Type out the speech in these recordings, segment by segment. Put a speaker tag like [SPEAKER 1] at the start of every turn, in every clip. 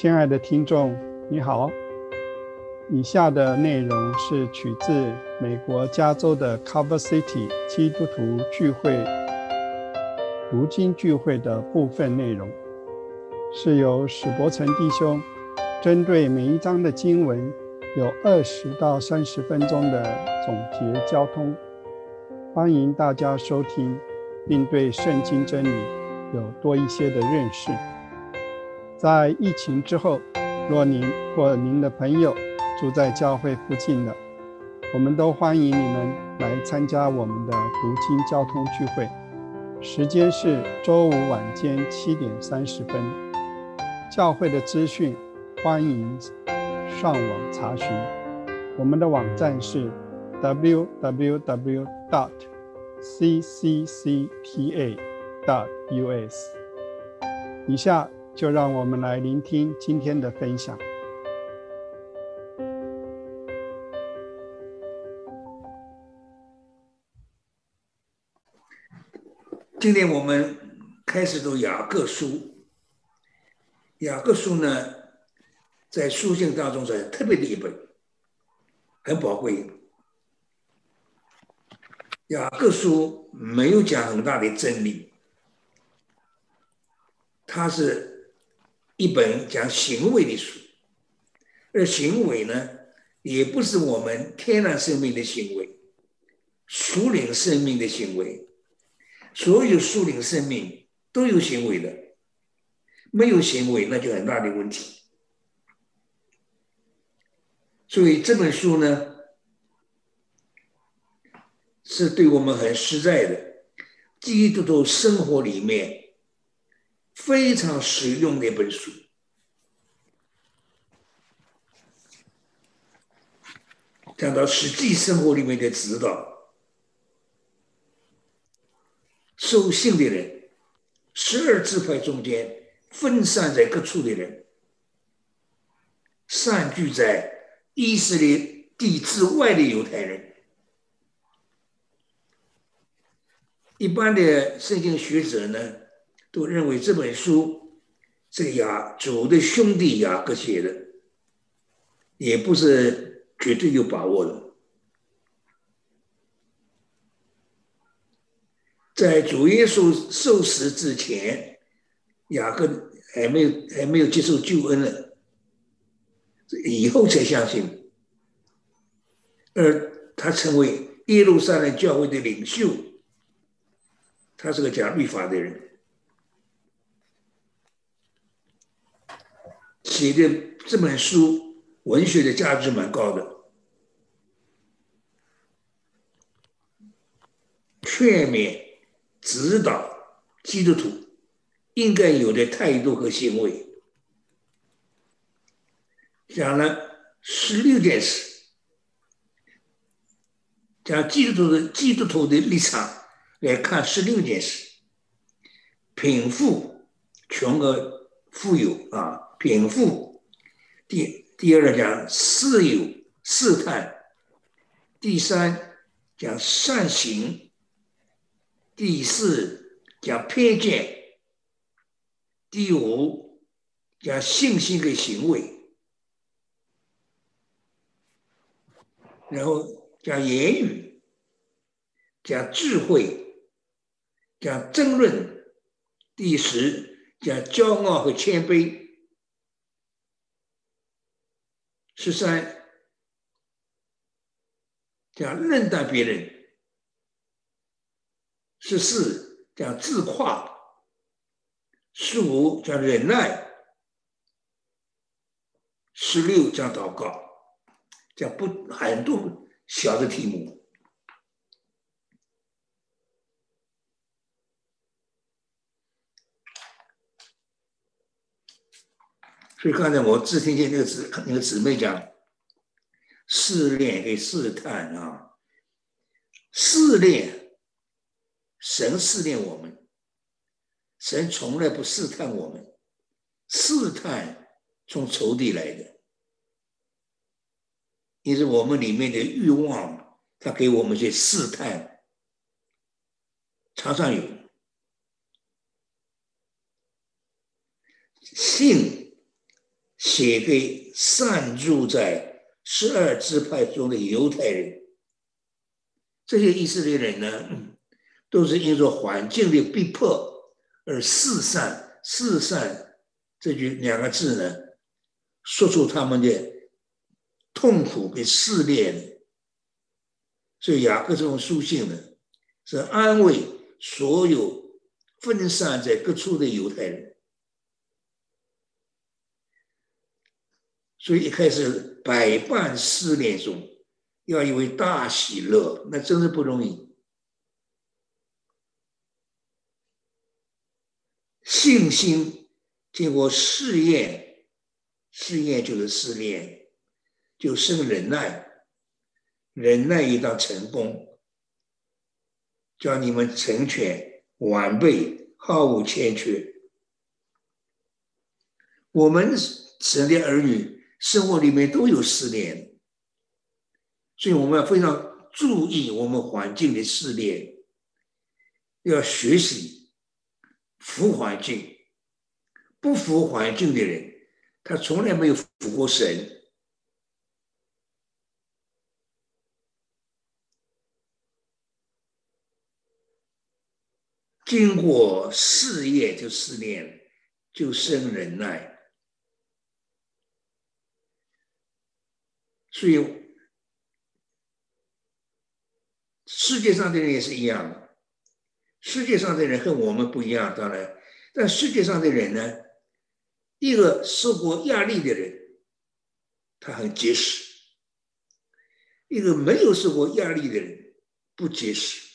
[SPEAKER 1] 亲爱的听众，你好。以下的内容是取自美国加州的 Cover City 基督徒聚会读经聚会的部分内容，是由史伯成弟兄针对每一章的经文有二十到三十分钟的总结交通。欢迎大家收听，并对圣经真理有多一些的认识。在疫情之后，若您或您的朋友住在教会附近的，我们都欢迎你们来参加我们的读经交通聚会。时间是周五晚间七点三十分。教会的资讯欢迎上网查询。我们的网站是 www. dot cccta. dot us。以下。就让我们来聆听今天的分享。
[SPEAKER 2] 今天我们开始读雅各书。雅各书呢，在书信当中是特别的一本，很宝贵。雅各书没有讲很大的真理，它是。一本讲行为的书，而行为呢，也不是我们天然生命的行为，属灵生命的行为。所有属灵生命都有行为的，没有行为那就很大的问题。所以这本书呢，是对我们很实在的，基督徒生活里面。非常实用的一本书，讲到实际生活里面的指导。受信的人，十二支派中间分散在各处的人，散居在以色列地之外的犹太人，一般的圣经学者呢？都认为这本书是雅主的兄弟雅各写的，也不是绝对有把握的。在主耶稣受死之前，雅各还没有还没有接受救恩呢，以后才相信，而他成为耶路撒冷教会的领袖，他是个讲律法的人。写的这本书，文学的价值蛮高的，劝勉、指导基督徒应该有的态度和行为，讲了十六件事，讲基督徒的基督徒的立场来看十六件事，贫富、穷和富有啊。禀赋，第第二讲试有试探，第三讲善行，第四讲偏见，第五讲信心的行为，然后讲言语，讲智慧，讲争论，第十讲骄傲和谦卑。十三。讲认得别人，十四。讲自夸，十五。讲忍耐，十六。讲祷告，讲不很多小的题目。所以刚才我只听见那个姊那个姊妹讲试炼跟试探啊，试炼，神试炼我们，神从来不试探我们，试探从仇敌来的，也是我们里面的欲望，他给我们去试探，常常有信。写给散住在十二支派中的犹太人。这些以色列人呢，都是因着环境的逼迫而四散。四散这句两个字呢，说出他们的痛苦跟试炼。所以雅各这种书信呢，是安慰所有分散在各处的犹太人。所以一开始百般试炼中，要以为大喜乐，那真是不容易。信心经过试验，试验就是试炼，就生忍耐，忍耐一旦成功，叫你们成全完备，毫无欠缺。我们神的儿女生活里面都有试炼，所以我们要非常注意我们环境的试炼，要学习。服环境，不服环境的人，他从来没有服过神。经过试验就试炼，就生忍耐。所以世界上的人也是一样的。世界上的人和我们不一样，当然，但世界上的人呢，一个受过压力的人，他很结实；一个没有受过压力的人，不结实。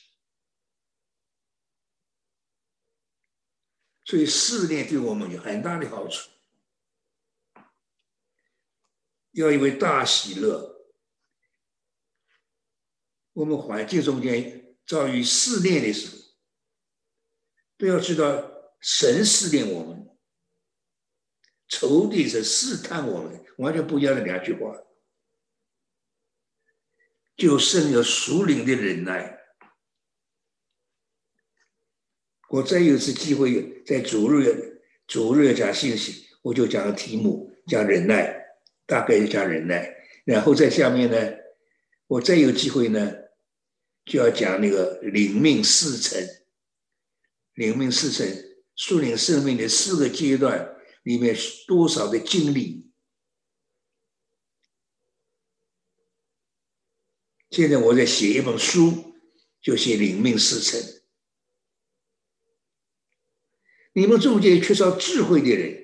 [SPEAKER 2] 所以试炼对我们有很大的好处，要以为大喜乐。我们环境中间遭遇试炼的时候。都要知道，神试炼我们，仇敌是试探我们，完全不一样的两句话。就剩有熟灵的忍耐。我再有一次机会在主日，主日讲信息，我就讲题目，讲忍耐，大概一家人呢。然后在下面呢，我再有机会呢，就要讲那个灵命四层。灵命四层，树灵生命的四个阶段里面，多少的经历？现在我在写一本书，就写灵命四层。你们中间缺少智慧的人，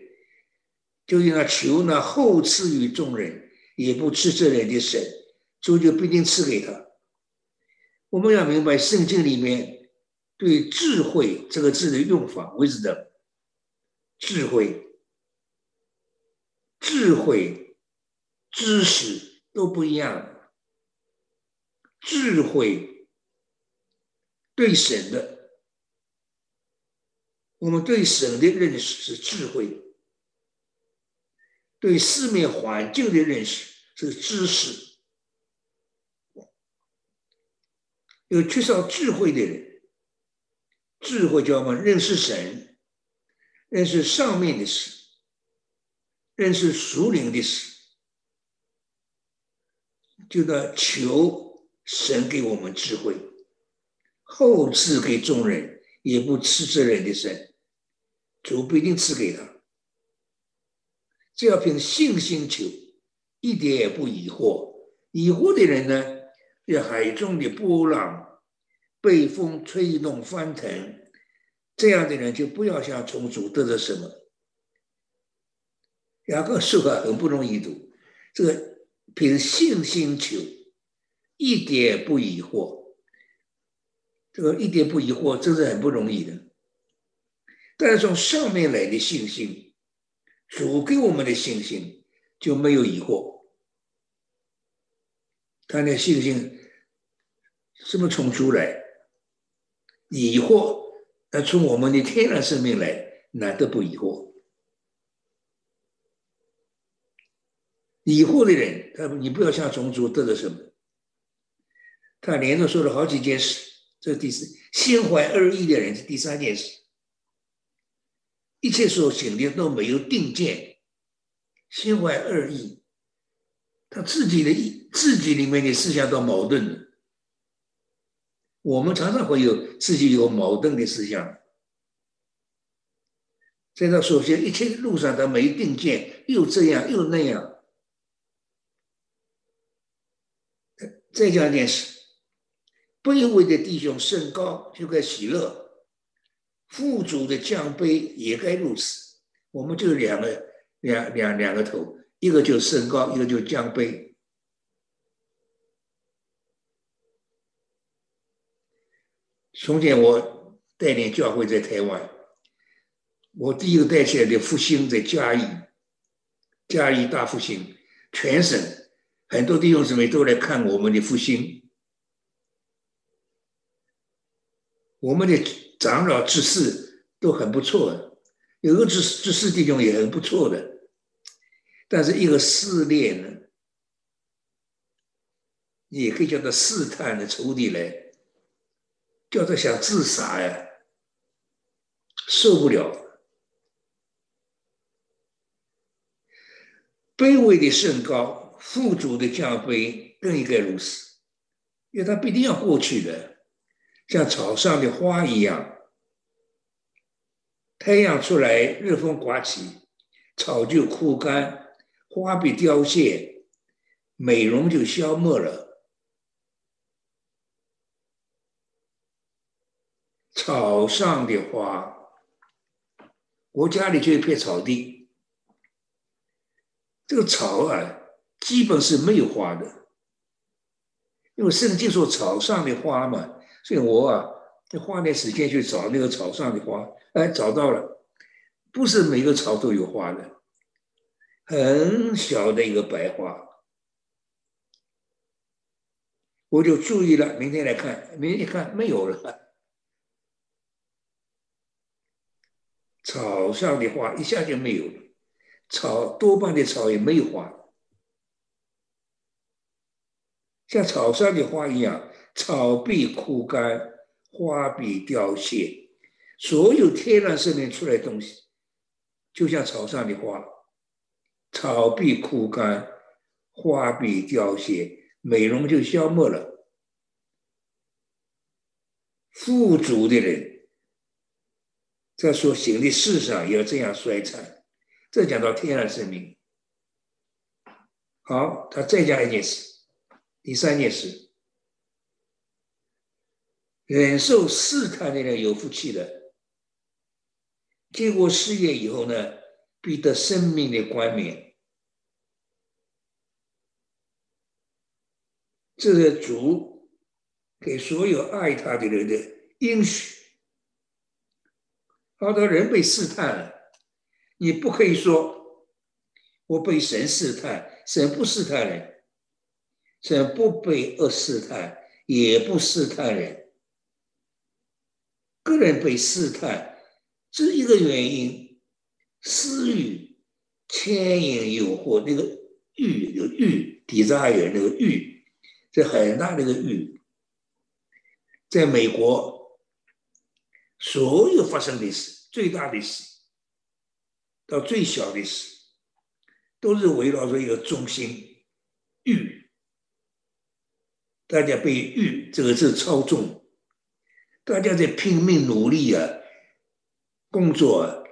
[SPEAKER 2] 就应该求那后赐予众人，也不吃这人的神，主就不一定赐给他。我们要明白圣经里面。对“智慧”这个字的用法，wisdom，智慧、智慧、知识都不一样。智慧对神的，我们对神的认识是智慧；对四面环境的认识是知识。有缺少智慧的人。智慧叫我们认识神，认识上面的事，认识属灵的事，就得求神给我们智慧，后赐给众人，也不赐这人的神，主不一定赐给他，只要凭信心求，一点也不疑惑。疑惑的人呢，像海中的波浪。被风吹动翻腾，这样的人就不要想从主得到什么。雅各书啊，很不容易读，这个凭信心求，一点不疑惑，这个一点不疑惑，真是很不容易的。但是从上面来的信心，主给我们的信心就没有疑惑，他的信心什么从出来？疑惑，那从我们的天然生命来，难得不疑惑。疑惑的人，他你不要向种族得了什么。他连着说了好几件事，这是第四。心怀二意的人是第三件事。一切所行的都没有定见，心怀恶意，他自己的意自己里面的思想都矛盾的。我们常常会有自己有矛盾的思想。在他首先一切路上他没定见，又这样又那样。再讲一件事，卑微的弟兄甚高就该喜乐，富足的降卑也该如此。我们就两个两两两个头，一个就升高，一个就降卑。从前我带领教会在台湾，我第一个带起来的复兴在嘉义，嘉义大复兴，全省。很多弟兄姊妹都来看我们的复兴，我们的长老执事都很不错，有个执执事弟兄也很不错的，但是一个试炼呢，也可以叫做试探的仇敌来，叫他想自杀呀，受不了，卑微的甚高。富足的降卑更应该如此，因为他必定要过去的，像草上的花一样。太阳出来，热风刮起，草就枯干，花被凋谢，美容就消没了。草上的花，我家里就一片草地，这个草啊。基本是没有花的，因为圣经说草上的花嘛，所以我啊，就花点时间去找那个草上的花，哎，找到了，不是每个草都有花的，很小的一个白花，我就注意了，明天来看，明天看没有了，草上的花一下就没有了，草多半的草也没有花。像草上的花一样，草必枯干，花必凋谢。所有天然生命出来的东西，就像草上的花，草必枯干，花必凋谢，美容就消没了。富足的人，在所行的事上要这样衰残。这讲到天然生命。好，他再讲一件事。第三件事，忍受试探的人有福气的。经过试验以后呢，必得生命的冠冕。这是主给所有爱他的人的应许。好多人被试探了，你不可以说我被神试探，神不试探人。神不被恶试探，也不试探人。个人被试探，这一个原因，私欲、牵引、诱惑，那个欲，有欲，底子还有那个欲，这很大的一个欲。在美国，所有发生的事，最大的事，到最小的事，都是围绕着一个中心，欲。大家被欲这个字操纵，大家在拼命努力啊，工作，啊，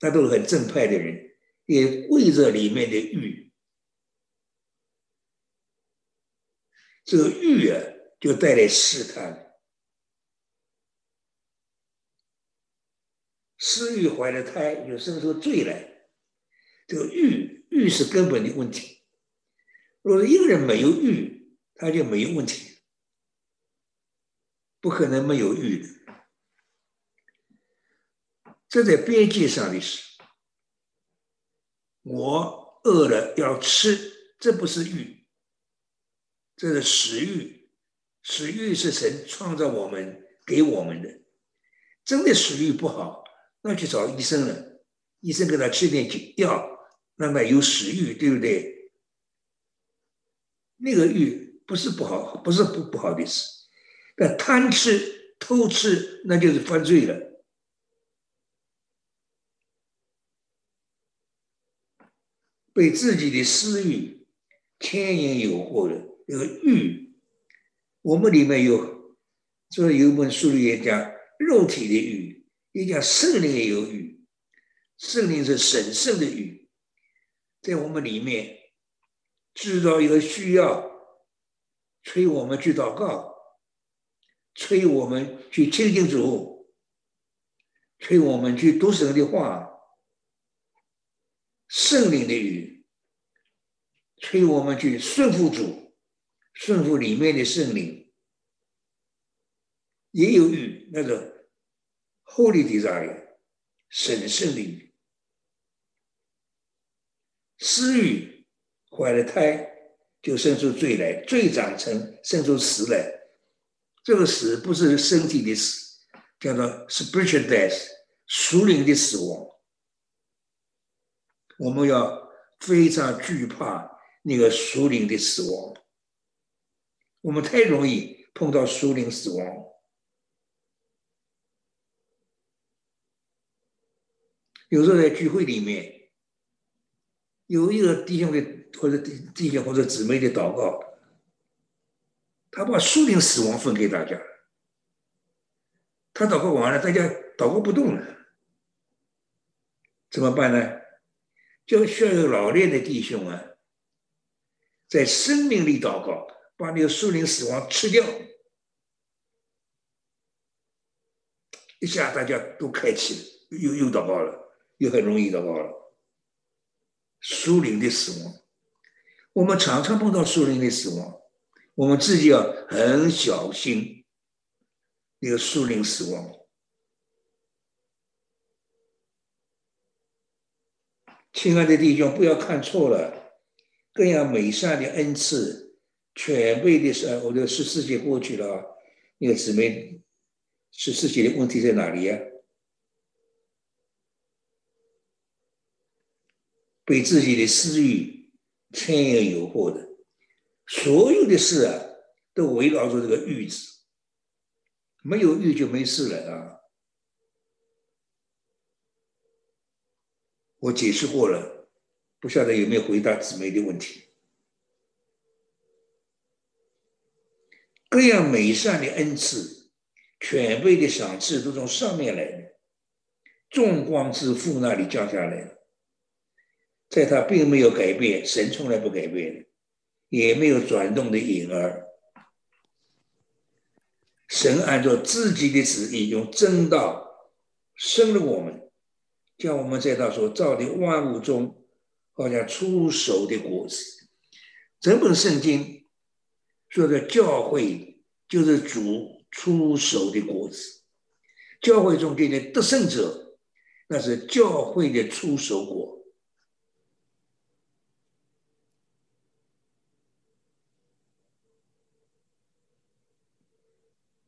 [SPEAKER 2] 那都是很正派的人，也为着里面的欲，这个欲啊，就带来试探，私欲怀了胎，就生出罪来，这个欲欲是根本的问题。如果一个人没有欲，他就没有问题，不可能没有欲的。这在边界上的事。我饿了要吃，这不是欲，这是食欲。食欲是神创造我们给我们的。真的食欲不好，那去找医生了，医生给他吃点药，让他有食欲，对不对？那个欲。不是不好，不是不不好的事，但贪吃、偷吃，那就是犯罪了。被自己的私欲牵引诱惑的那个欲，我们里面有，所以有一本书里也讲肉体的欲，也讲圣灵也有欲，圣灵是神圣的欲，在我们里面制造一个需要，催我们去祷告，催我们去亲近主，催我们去读神的话。圣灵的语，催我们去顺服主，顺服里面的圣灵，也有与，那个 Holy Desire，神圣的语，私欲怀了胎就生出罪来，罪长成生出死来，这个死不是身体的死，叫做 spiritual death，属灵的死亡。我们要非常惧怕那个属灵的死亡，我们太容易碰到属灵死亡。有时候在聚会里面，有一个弟兄的或者弟弟兄或者姊妹的祷告，他把属灵死亡分给大家，他祷告完了，大家祷告不动了，怎么办呢？就需要有老练的弟兄啊，在生命里祷告，把那个树林死亡吃掉，一下大家都开启了，又又祷告了，又很容易祷告了。树林的死亡，我们常常碰到树林的死亡，我们自己要很小心那个树林死亡。亲爱的弟兄，不要看错了，各样美善的恩赐，全备的是，我的十四节过去了，那个姊妹，十四节的问题在哪里呀？被自己的私欲牵引诱惑的，所有的事啊，都围绕着这个欲字，没有欲就没事了啊。我解释过了，不晓得有没有回答姊妹的问题。各样美善的恩赐、权威的赏赐都从上面来的，众光之父那里降下来，在他并没有改变，神从来不改变，也没有转动的影儿。神按照自己的旨意，用正道生了我们。叫我们在他所造的万物中，好像出手的果子。整本圣经说的教会就是主出手的果子，教会中间的得胜者，那是教会的出手果。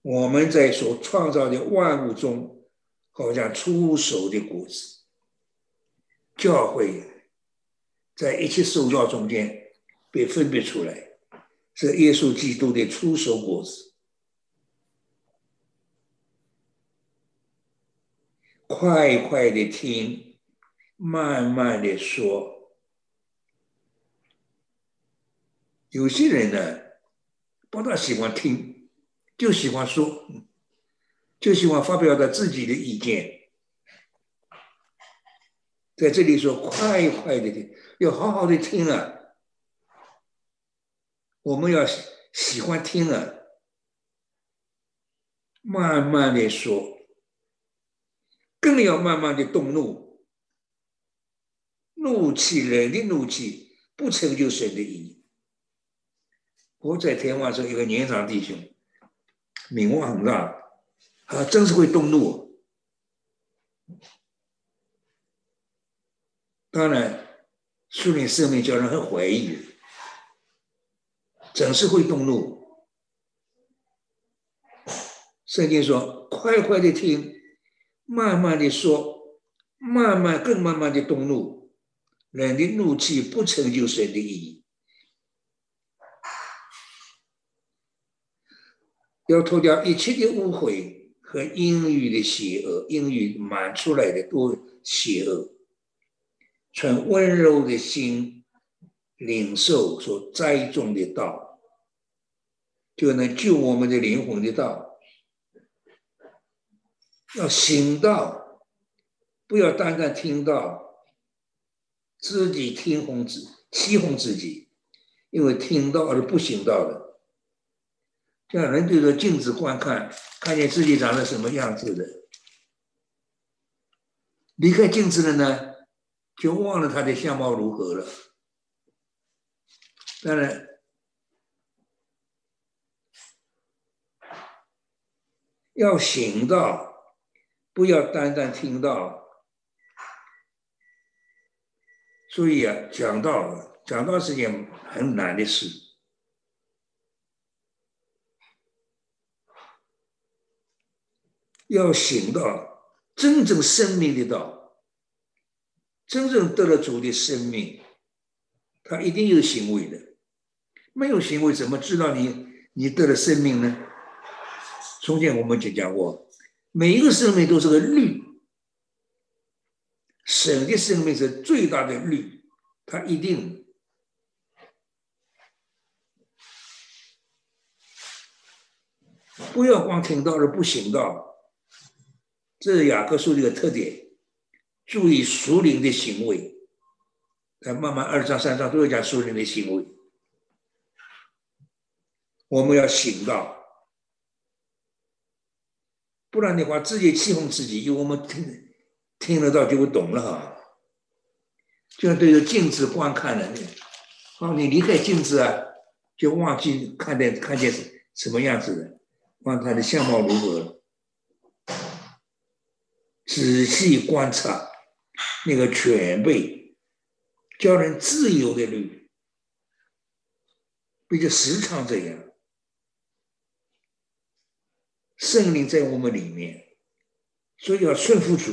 [SPEAKER 2] 我们在所创造的万物中，好像出熟的果子。教会在一切受教中间被分别出来，是耶稣基督的出手果子。快快的听，慢慢的说。有些人呢，不大喜欢听，就喜欢说，就喜欢发表他自己的意见。在这里说，快快的听，要好好的听啊！我们要喜欢听啊，慢慢的说，更要慢慢的动怒。怒气人的怒气，不成就神的意义。我在台湾时候，一个年长弟兄，名望很大，他真是会动怒。当然，树林生命叫人很怀疑，真是会动怒。圣经说：“快快的听，慢慢的说，慢慢更慢慢的动怒。人的怒气不成就神的意义。要脱掉一切的污秽和阴郁的邪恶，阴郁满出来的都邪恶。存温柔的心领受所栽种的道，就能救我们的灵魂的道。要行道，不要单单听到，自己听哄自欺哄自己，因为听到而不行道的。像人对着镜子观看，看见自己长得什么样子的，离开镜子了呢，就忘了他的相貌如何了。当然，要行道，不要单单听到。所以啊，讲道，讲道是件很难的事。要行到真正生命的道，真正得了主的生命，他一定有行为的。没有行为，怎么知道你你得了生命呢？从前我们就讲过，每一个生命都是个律，神的生命是最大的律，他一定不要光听到而不行道。这是雅各书的一个特点，注意属灵的行为。在慢慢二章三章都要讲属灵的行为，我们要醒到，不然的话自己欺哄自己，因为我们听听得到就会懂了哈。就像对着镜子观看了，哦，你离开镜子啊，就忘记看见看见什么样子的，忘他的相貌如何了。仔细观察那个犬辈、教人自由的律，并且时常这样。圣灵在我们里面，所以要顺服主。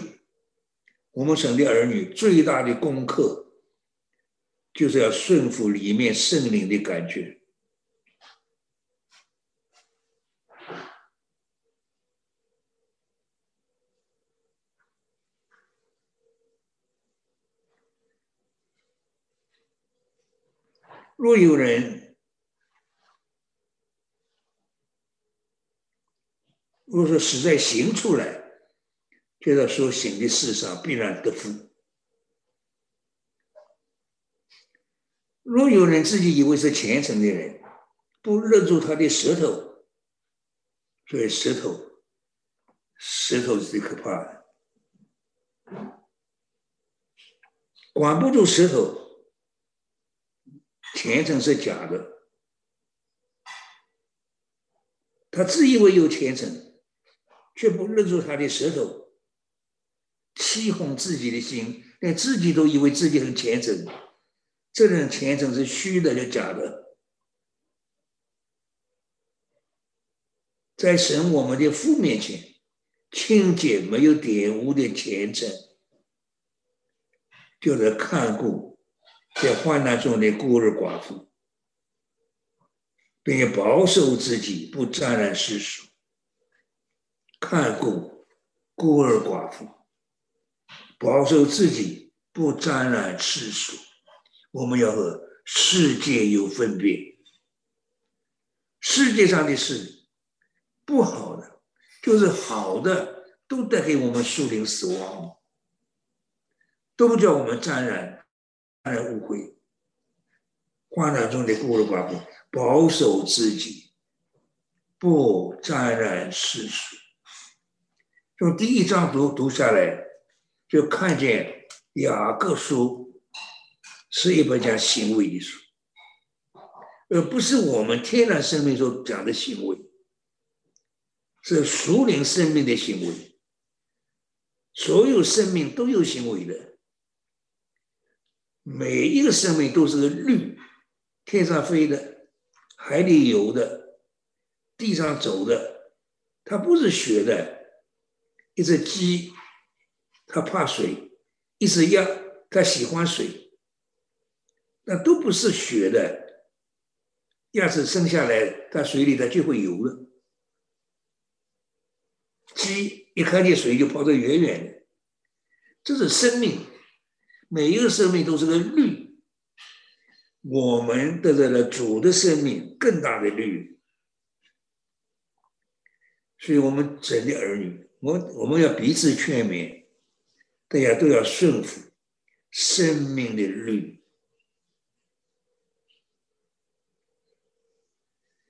[SPEAKER 2] 我们神的儿女最大的功课，就是要顺服里面圣灵的感觉。若有人，若是实在行出来，就在说行的事上必然得福。若有人自己以为是虔诚的人，不勒住他的舌头，所以舌头，舌头是最可怕的，管不住舌头。虔诚是假的，他自以为有虔诚，却不认住他的舌头，欺哄自己的心，连自己都以为自己很虔诚，这种虔诚是虚的，就假的。在神我们的父面前，清洁没有玷污的虔诚，就是看顾。在患难中的孤儿寡妇，并且保守自己不沾染世俗，看顾孤儿寡妇，保守自己不沾染世俗。我们要和世界有分别。世界上的事，不好的就是好的，都带给我们树灵死亡，都叫我们沾染。人误会，患难中的孤儿寡妇保守自己，不沾染世俗。从第一章读读下来，就看见雅各书是一本讲行为的书，而不是我们天然生命所讲的行为，是属灵生命的行为。所有生命都有行为的。每一个生命都是个律，天上飞的，海里游的，地上走的，它不是学的。一只鸡，它怕水；一只鸭，它喜欢水。那都不是学的。鸭子生下来，它水里它就会游了。鸡一看见水就跑得远远的，这是生命。每一个生命都是个律，我们得到了主的生命更大的律。所以，我们整的儿女，我我们要彼此劝勉，大家都要顺服生命的律。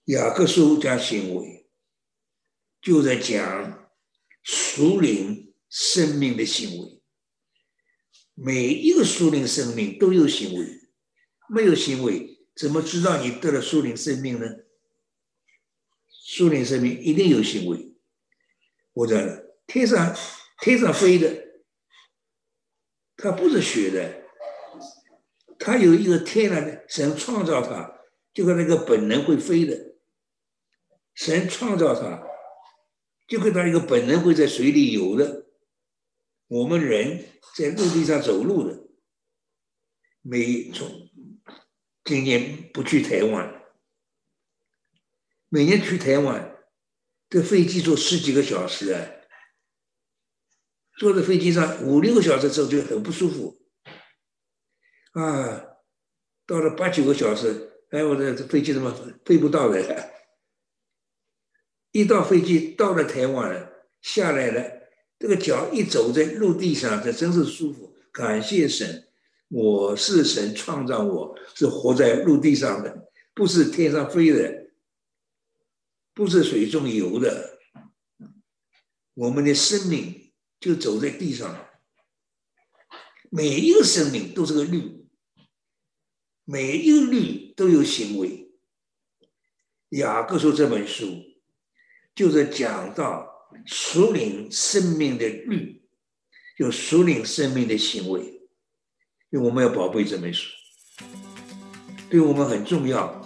[SPEAKER 2] 雅各书加行为，就在讲属灵生命的行为。每一个属灵生命都有行为，没有行为，怎么知道你得了属灵生命呢？属灵生命一定有行为。我讲天上天上飞的，它不是学的，它有一个天然的，神创造它，就跟那个本能会飞的。神创造它，就跟它一个本能会在水里游的。我们人。在陆地上走路的，每从今年不去台湾，每年去台湾，这飞机坐十几个小时啊，坐在飞机上五六个小时之后就很不舒服，啊，到了八九个小时，哎，我这飞机怎么飞不到了？一到飞机到了台湾了，下来了。这个脚一走在陆地上，这真是舒服。感谢神，我是神创造我，是活在陆地上的，不是天上飞的，不是水中游的。我们的生命就走在地上，每一个生命都是个律，每一个律都有行为。雅各书这本书就是讲到。属灵生命的律，有属灵生命的行为，因为我们要宝贝这本书，对我们很重要。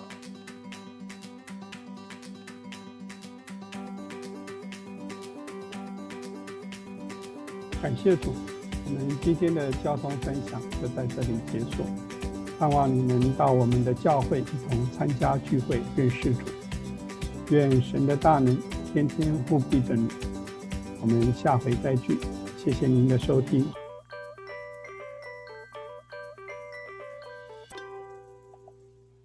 [SPEAKER 1] 感谢主，我们今天的交通分享就在这里结束。盼望你能到我们的教会一同参加聚会，认识主。愿神的大能。天天护庇着你，我们下回再聚，谢谢您的收听。